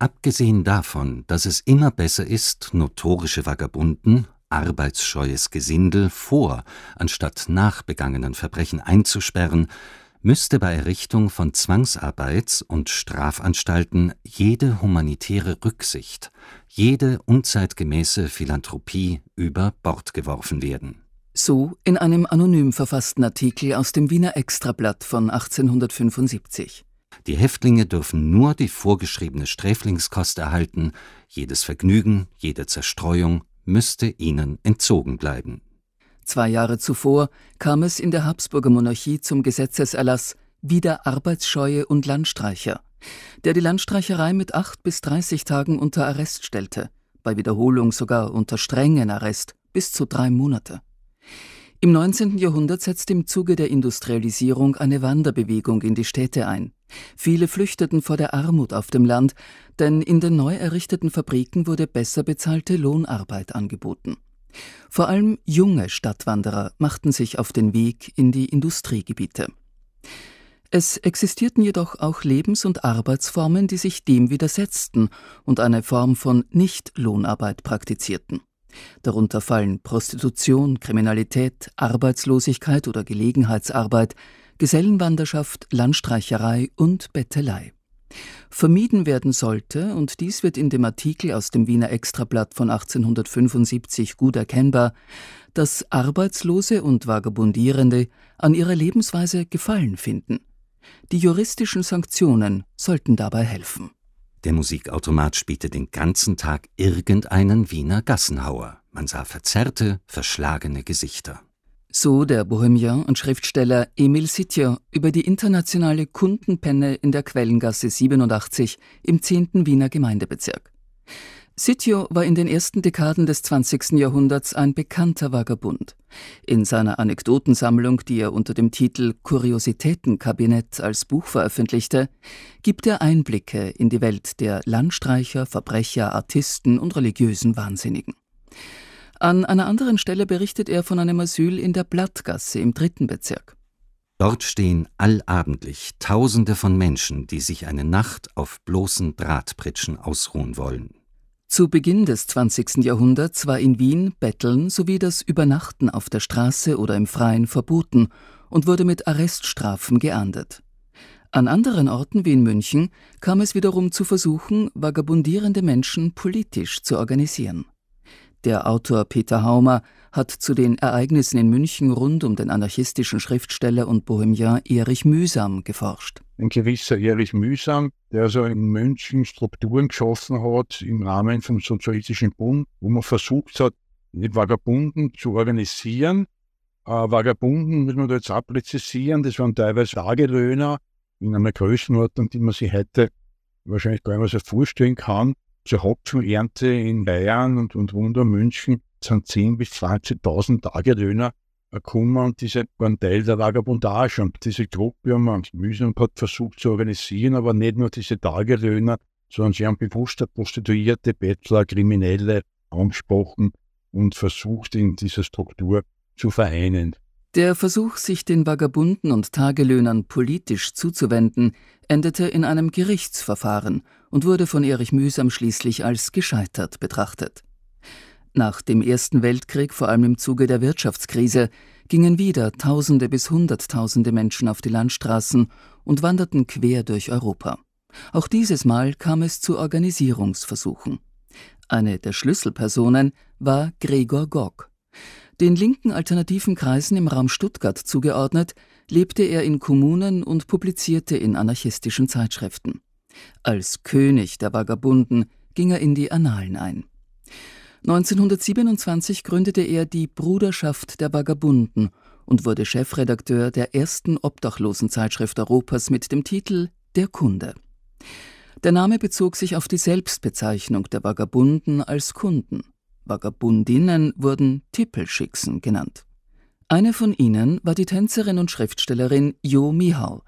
Abgesehen davon, dass es immer besser ist, notorische Vagabunden, arbeitsscheues Gesindel vor anstatt nach begangenen Verbrechen einzusperren, müsste bei Errichtung von Zwangsarbeits und Strafanstalten jede humanitäre Rücksicht, jede unzeitgemäße Philanthropie über Bord geworfen werden. So in einem anonym verfassten Artikel aus dem Wiener Extrablatt von 1875. Die Häftlinge dürfen nur die vorgeschriebene Sträflingskost erhalten, jedes Vergnügen, jede Zerstreuung müsste ihnen entzogen bleiben. Zwei Jahre zuvor kam es in der Habsburger Monarchie zum Gesetzeserlass Wider Arbeitsscheue und Landstreicher, der die Landstreicherei mit acht bis dreißig Tagen unter Arrest stellte, bei Wiederholung sogar unter strengen Arrest bis zu drei Monate. Im 19. Jahrhundert setzte im Zuge der Industrialisierung eine Wanderbewegung in die Städte ein. Viele flüchteten vor der Armut auf dem Land, denn in den neu errichteten Fabriken wurde besser bezahlte Lohnarbeit angeboten. Vor allem junge Stadtwanderer machten sich auf den Weg in die Industriegebiete. Es existierten jedoch auch Lebens- und Arbeitsformen, die sich dem widersetzten und eine Form von Nicht-Lohnarbeit praktizierten. Darunter fallen Prostitution, Kriminalität, Arbeitslosigkeit oder Gelegenheitsarbeit, Gesellenwanderschaft, Landstreicherei und Bettelei. Vermieden werden sollte, und dies wird in dem Artikel aus dem Wiener Extrablatt von 1875 gut erkennbar, dass Arbeitslose und Vagabundierende an ihrer Lebensweise Gefallen finden. Die juristischen Sanktionen sollten dabei helfen. Der Musikautomat spielte den ganzen Tag irgendeinen Wiener Gassenhauer. Man sah verzerrte, verschlagene Gesichter. So der Bohemian und Schriftsteller Emil Sitjer über die internationale Kundenpenne in der Quellengasse 87 im 10. Wiener Gemeindebezirk. Sitjo war in den ersten Dekaden des 20. Jahrhunderts ein bekannter Vagabund. In seiner Anekdotensammlung, die er unter dem Titel Kuriositätenkabinett als Buch veröffentlichte, gibt er Einblicke in die Welt der Landstreicher, Verbrecher, Artisten und religiösen Wahnsinnigen. An einer anderen Stelle berichtet er von einem Asyl in der Blattgasse im dritten Bezirk. Dort stehen allabendlich Tausende von Menschen, die sich eine Nacht auf bloßen Drahtpritschen ausruhen wollen. Zu Beginn des 20. Jahrhunderts war in Wien Betteln sowie das Übernachten auf der Straße oder im Freien verboten und wurde mit Arreststrafen geahndet. An anderen Orten wie in München kam es wiederum zu Versuchen, vagabundierende Menschen politisch zu organisieren. Der Autor Peter Haumer hat zu den Ereignissen in München rund um den anarchistischen Schriftsteller und Bohemian Erich Mühsam geforscht. Ein gewisser Erich Mühsam, der so in München Strukturen geschaffen hat im Rahmen vom Sozialistischen Bund, wo man versucht hat, die Vagabunden zu organisieren. Äh, Vagabunden muss man da jetzt auch präzisieren, das waren teilweise Tagelöhner in einer Größenordnung, die man sich heute wahrscheinlich gar nicht mehr so vorstellen kann zur Hopfenernte in Bayern und, und rund um München sind 10.000 bis 20.000 Tagelöhner gekommen und diese waren Teil der Vagabundage. Und diese Gruppe haben wir mühsam versucht zu organisieren, aber nicht nur diese Tagelöhner, sondern sie haben bewusst Prostituierte, Bettler, Kriminelle angesprochen und versucht, in dieser Struktur zu vereinen. Der Versuch, sich den Vagabunden und Tagelöhnern politisch zuzuwenden, endete in einem Gerichtsverfahren und wurde von Erich Mühsam schließlich als gescheitert betrachtet. Nach dem Ersten Weltkrieg, vor allem im Zuge der Wirtschaftskrise, gingen wieder Tausende bis Hunderttausende Menschen auf die Landstraßen und wanderten quer durch Europa. Auch dieses Mal kam es zu Organisierungsversuchen. Eine der Schlüsselpersonen war Gregor Gog. Den linken alternativen Kreisen im Raum Stuttgart zugeordnet, lebte er in Kommunen und publizierte in anarchistischen Zeitschriften. Als König der Vagabunden ging er in die Annalen ein. 1927 gründete er die Bruderschaft der Vagabunden und wurde Chefredakteur der ersten Obdachlosenzeitschrift Europas mit dem Titel Der Kunde. Der Name bezog sich auf die Selbstbezeichnung der Vagabunden als Kunden. Vagabundinnen wurden Tippelschicksen genannt. Eine von ihnen war die Tänzerin und Schriftstellerin Jo Mihau.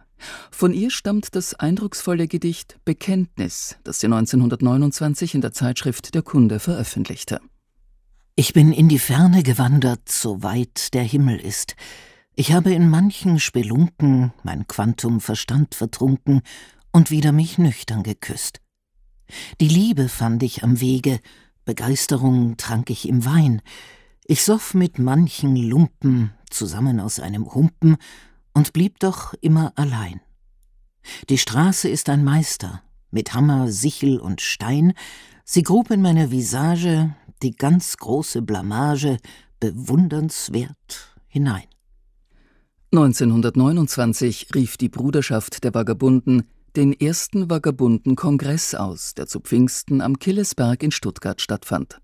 Von ihr stammt das eindrucksvolle Gedicht Bekenntnis, das sie 1929 in der Zeitschrift Der Kunde veröffentlichte. Ich bin in die Ferne gewandert, so weit der Himmel ist. Ich habe in manchen Spelunken mein Quantum Verstand vertrunken und wieder mich nüchtern geküsst. Die Liebe fand ich am Wege, Begeisterung trank ich im Wein. Ich soff mit manchen Lumpen zusammen aus einem Humpen und blieb doch immer allein. Die Straße ist ein Meister, mit Hammer, Sichel und Stein, sie grub in meine Visage die ganz große Blamage bewundernswert hinein. 1929 rief die Bruderschaft der Vagabunden den ersten Vagabunden-Kongress aus, der zu Pfingsten am Killesberg in Stuttgart stattfand.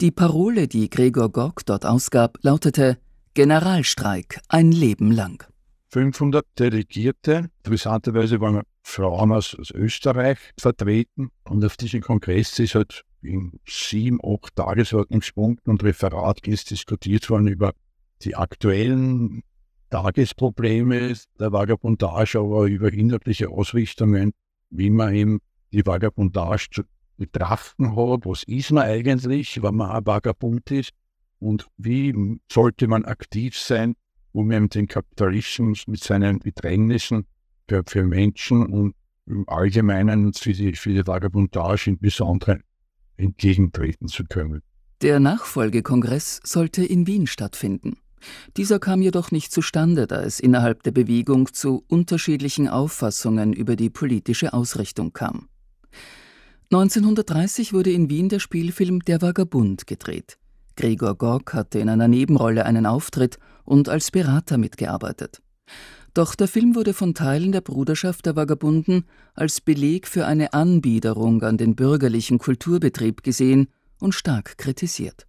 Die Parole, die Gregor Gock dort ausgab, lautete Generalstreik ein Leben lang. 500 Delegierte, interessanterweise waren Frauen aus, aus Österreich vertreten und auf diesem Kongress ist halt in sieben, acht Tagesordnungspunkten und Referat diskutiert worden über die aktuellen Tagesprobleme der Vagabundage, aber über inhaltliche Ausrichtungen, wie man eben die Vagabundage zu betrachten hat. Was ist man eigentlich, wenn man ein Vagabund ist? Und wie sollte man aktiv sein, um eben den Kapitalismus mit seinen Bedrängnissen für, für Menschen und im Allgemeinen für die, für die Vagabundage im Besonderen entgegentreten zu können. Der Nachfolgekongress sollte in Wien stattfinden. Dieser kam jedoch nicht zustande, da es innerhalb der Bewegung zu unterschiedlichen Auffassungen über die politische Ausrichtung kam. 1930 wurde in Wien der Spielfilm Der Vagabund gedreht. Gregor Gork hatte in einer Nebenrolle einen Auftritt und als Berater mitgearbeitet. Doch der Film wurde von Teilen der Bruderschaft der Vagabunden als Beleg für eine Anbiederung an den bürgerlichen Kulturbetrieb gesehen und stark kritisiert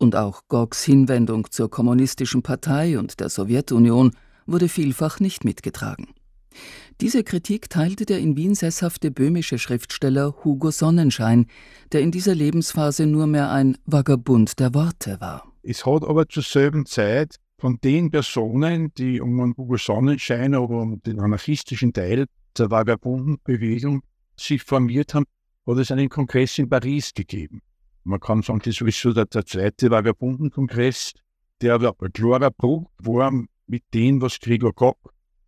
und auch Goggs Hinwendung zur kommunistischen Partei und der Sowjetunion wurde vielfach nicht mitgetragen. Diese Kritik teilte der in Wien sesshafte böhmische Schriftsteller Hugo Sonnenschein, der in dieser Lebensphase nur mehr ein Vagabund der Worte war. Es hat aber zur selben Zeit von den Personen, die um Hugo Sonnenschein oder um den anarchistischen Teil der Vagabundenbewegung sich formiert haben, hat es einen Kongress in Paris gegeben. Man kann sagen, das ist so der, der zweite Vagabundenkongress, der aber ein klarer Bruch war mit dem, was Gregor Koch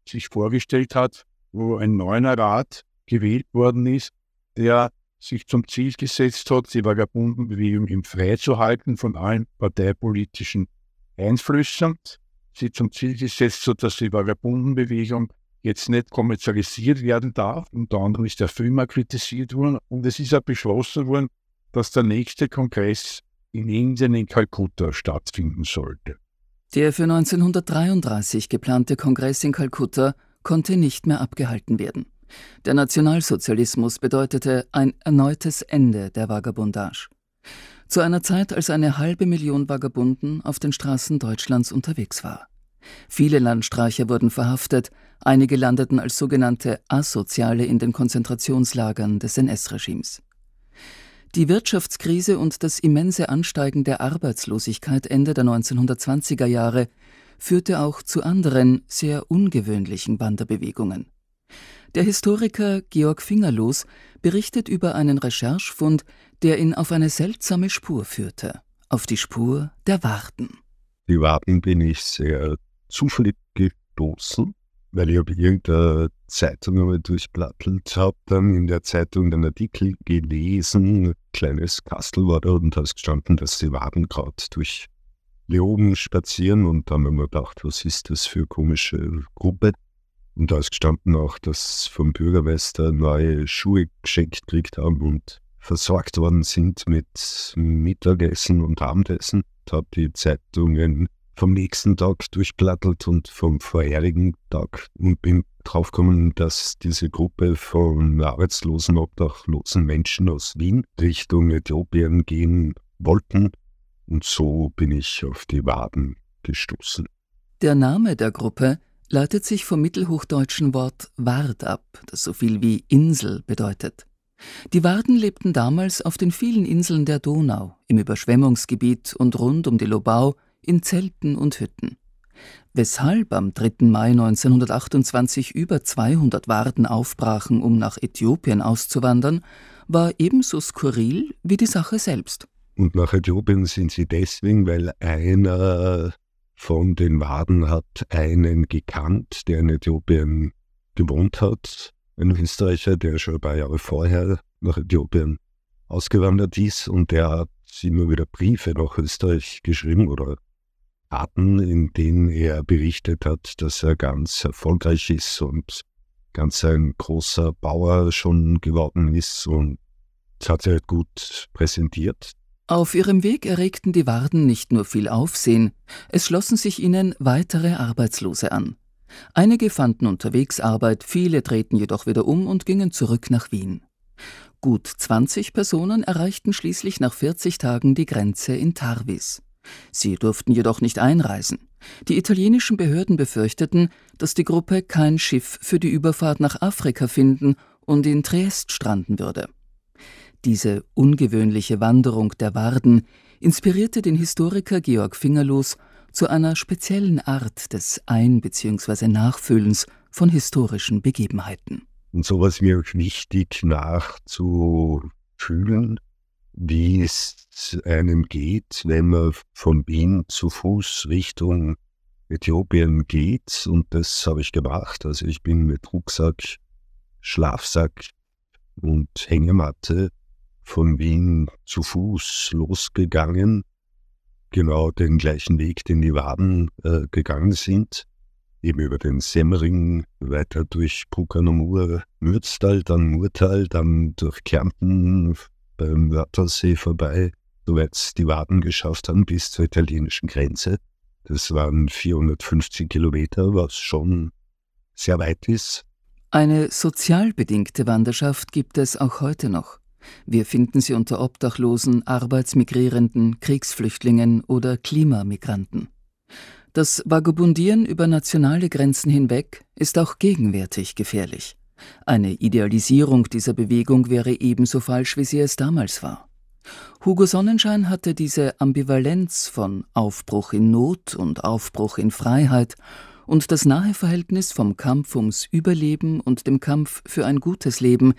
sich vorgestellt hat, wo ein neuer Rat gewählt worden ist, der sich zum Ziel gesetzt hat, die Vagabundenbewegung im freizuhalten von allen parteipolitischen Einflüssen, sie zum Ziel gesetzt hat, dass die Vagabundenbewegung jetzt nicht kommerzialisiert werden darf. Unter anderem ist der Film auch kritisiert worden und es ist auch beschlossen worden, dass der nächste Kongress in Indien in Kalkutta stattfinden sollte. Der für 1933 geplante Kongress in Kalkutta konnte nicht mehr abgehalten werden. Der Nationalsozialismus bedeutete ein erneutes Ende der Vagabundage. Zu einer Zeit, als eine halbe Million Vagabunden auf den Straßen Deutschlands unterwegs war. Viele Landstreicher wurden verhaftet, einige landeten als sogenannte Asoziale in den Konzentrationslagern des NS-Regimes. Die Wirtschaftskrise und das immense Ansteigen der Arbeitslosigkeit Ende der 1920er Jahre führte auch zu anderen, sehr ungewöhnlichen Wanderbewegungen. Der Historiker Georg Fingerlos berichtet über einen Recherchefund, der ihn auf eine seltsame Spur führte, auf die Spur der Warten. Die Warten bin ich sehr zufällig gestoßen weil ich habe irgendeine Zeitung einmal durchblattelt, habe dann in der Zeitung den Artikel gelesen, ein kleines Kastel war da und da ist gestanden, dass die Waden gerade durch Leoben spazieren und da haben wir mir gedacht, was ist das für eine komische Gruppe? Und da ist gestanden auch, dass vom Bürgermeister neue Schuhe geschenkt gekriegt haben und versorgt worden sind mit Mittagessen und Abendessen. Ich habe die Zeitungen vom nächsten Tag durchplattelt und vom vorherigen Tag und bin draufgekommen, dass diese Gruppe von arbeitslosen, obdachlosen Menschen aus Wien Richtung Äthiopien gehen wollten. Und so bin ich auf die Waden gestoßen. Der Name der Gruppe leitet sich vom mittelhochdeutschen Wort Ward ab, das so viel wie Insel bedeutet. Die Warden lebten damals auf den vielen Inseln der Donau, im Überschwemmungsgebiet und rund um die Lobau, in Zelten und Hütten. Weshalb am 3. Mai 1928 über 200 Warden aufbrachen, um nach Äthiopien auszuwandern, war ebenso skurril wie die Sache selbst. Und nach Äthiopien sind sie deswegen, weil einer von den Waden hat einen gekannt, der in Äthiopien gewohnt hat. ein Österreicher, der schon ein paar Jahre vorher nach Äthiopien ausgewandert ist und der hat immer wieder Briefe nach Österreich geschrieben oder Karten, in denen er berichtet hat, dass er ganz erfolgreich ist und ganz ein großer Bauer schon geworden ist und das hat er gut präsentiert. Auf ihrem Weg erregten die Warden nicht nur viel Aufsehen, es schlossen sich ihnen weitere Arbeitslose an. Einige fanden unterwegs Arbeit, viele drehten jedoch wieder um und gingen zurück nach Wien. Gut 20 Personen erreichten schließlich nach 40 Tagen die Grenze in Tarvis. Sie durften jedoch nicht einreisen. Die italienischen Behörden befürchteten, dass die Gruppe kein Schiff für die Überfahrt nach Afrika finden und in Triest stranden würde. Diese ungewöhnliche Wanderung der Warden inspirierte den Historiker Georg Fingerlos zu einer speziellen Art des Ein- bzw. Nachfühlens von historischen Begebenheiten. Und so war es mir wichtig, nachzufühlen, wie es einem geht, wenn man von Wien zu Fuß Richtung Äthiopien geht. Und das habe ich gemacht. Also ich bin mit Rucksack, Schlafsack und Hängematte von Wien zu Fuß losgegangen, genau den gleichen Weg, den die Waden äh, gegangen sind, eben über den Semmering, weiter durch Puckanamur, Mürztal, dann Murtal, dann durch Kärnten beim Wörthersee vorbei, soweit die Waden geschafft haben bis zur italienischen Grenze. Das waren 450 Kilometer, was schon sehr weit ist. Eine sozial bedingte Wanderschaft gibt es auch heute noch. Wir finden sie unter Obdachlosen, Arbeitsmigrierenden, Kriegsflüchtlingen oder Klimamigranten. Das Vagabundieren über nationale Grenzen hinweg ist auch gegenwärtig gefährlich. Eine Idealisierung dieser Bewegung wäre ebenso falsch, wie sie es damals war. Hugo Sonnenschein hatte diese Ambivalenz von Aufbruch in Not und Aufbruch in Freiheit und das nahe Verhältnis vom Kampf ums Überleben und dem Kampf für ein gutes Leben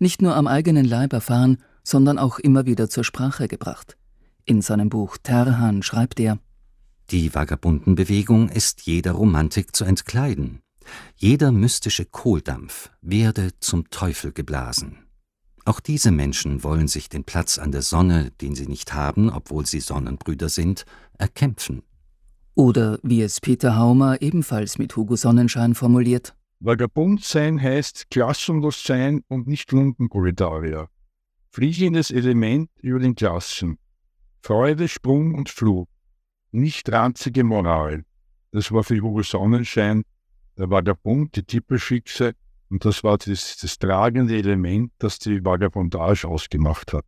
nicht nur am eigenen Leib erfahren, sondern auch immer wieder zur Sprache gebracht. In seinem Buch Terhan schreibt er Die Vagabundenbewegung ist jeder Romantik zu entkleiden. Jeder mystische Kohldampf werde zum Teufel geblasen. Auch diese Menschen wollen sich den Platz an der Sonne, den sie nicht haben, obwohl sie Sonnenbrüder sind, erkämpfen. Oder wie es Peter Haumer ebenfalls mit Hugo Sonnenschein formuliert. Vagabund sein heißt klassenlos sein und nicht Lumpenproletarier. Fliegendes Element über den Klassen. Freude, Sprung und Flug. Nicht ranzige Moral. Das war für Hugo Sonnenschein der Vagabund, die Tippelschickse und das war das, das tragende Element, das die Vagabundage ausgemacht hat.